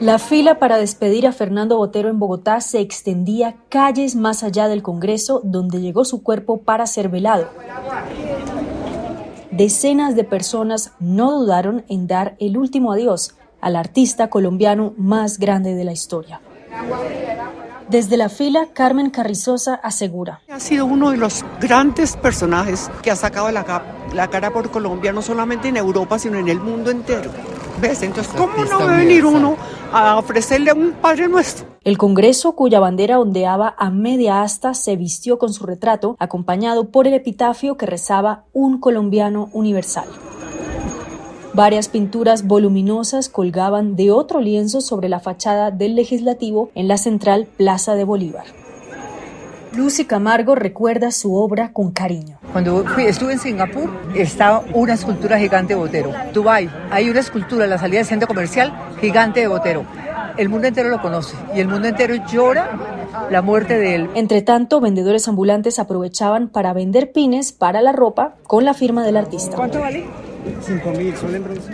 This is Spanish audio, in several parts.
La fila para despedir a Fernando Botero en Bogotá se extendía calles más allá del Congreso, donde llegó su cuerpo para ser velado. Decenas de personas no dudaron en dar el último adiós al artista colombiano más grande de la historia. Desde la fila, Carmen Carrizosa asegura. Ha sido uno de los grandes personajes que ha sacado la, la cara por Colombia, no solamente en Europa, sino en el mundo entero. ¿Ves? Entonces, ¿cómo no va a venir uno a ofrecerle un Padre Nuestro? El Congreso, cuya bandera ondeaba a media asta, se vistió con su retrato, acompañado por el epitafio que rezaba Un colombiano universal. Varias pinturas voluminosas colgaban de otro lienzo sobre la fachada del legislativo en la central Plaza de Bolívar. Lucy Camargo recuerda su obra con cariño. Cuando estuve en Singapur, estaba una escultura gigante de Botero. Dubai, hay una escultura en la salida del centro comercial gigante de Botero. El mundo entero lo conoce y el mundo entero llora la muerte de él. Entre tanto, vendedores ambulantes aprovechaban para vender pines para la ropa con la firma del artista. ¿Cuánto vale? 5 mil, son en bronce.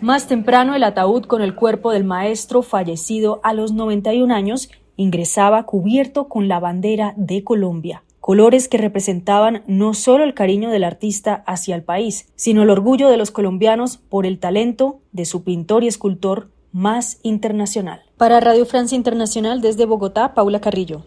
Más temprano, el ataúd con el cuerpo del maestro fallecido a los 91 años ingresaba cubierto con la bandera de Colombia, colores que representaban no solo el cariño del artista hacia el país, sino el orgullo de los colombianos por el talento de su pintor y escultor más internacional. Para Radio Francia Internacional desde Bogotá, Paula Carrillo.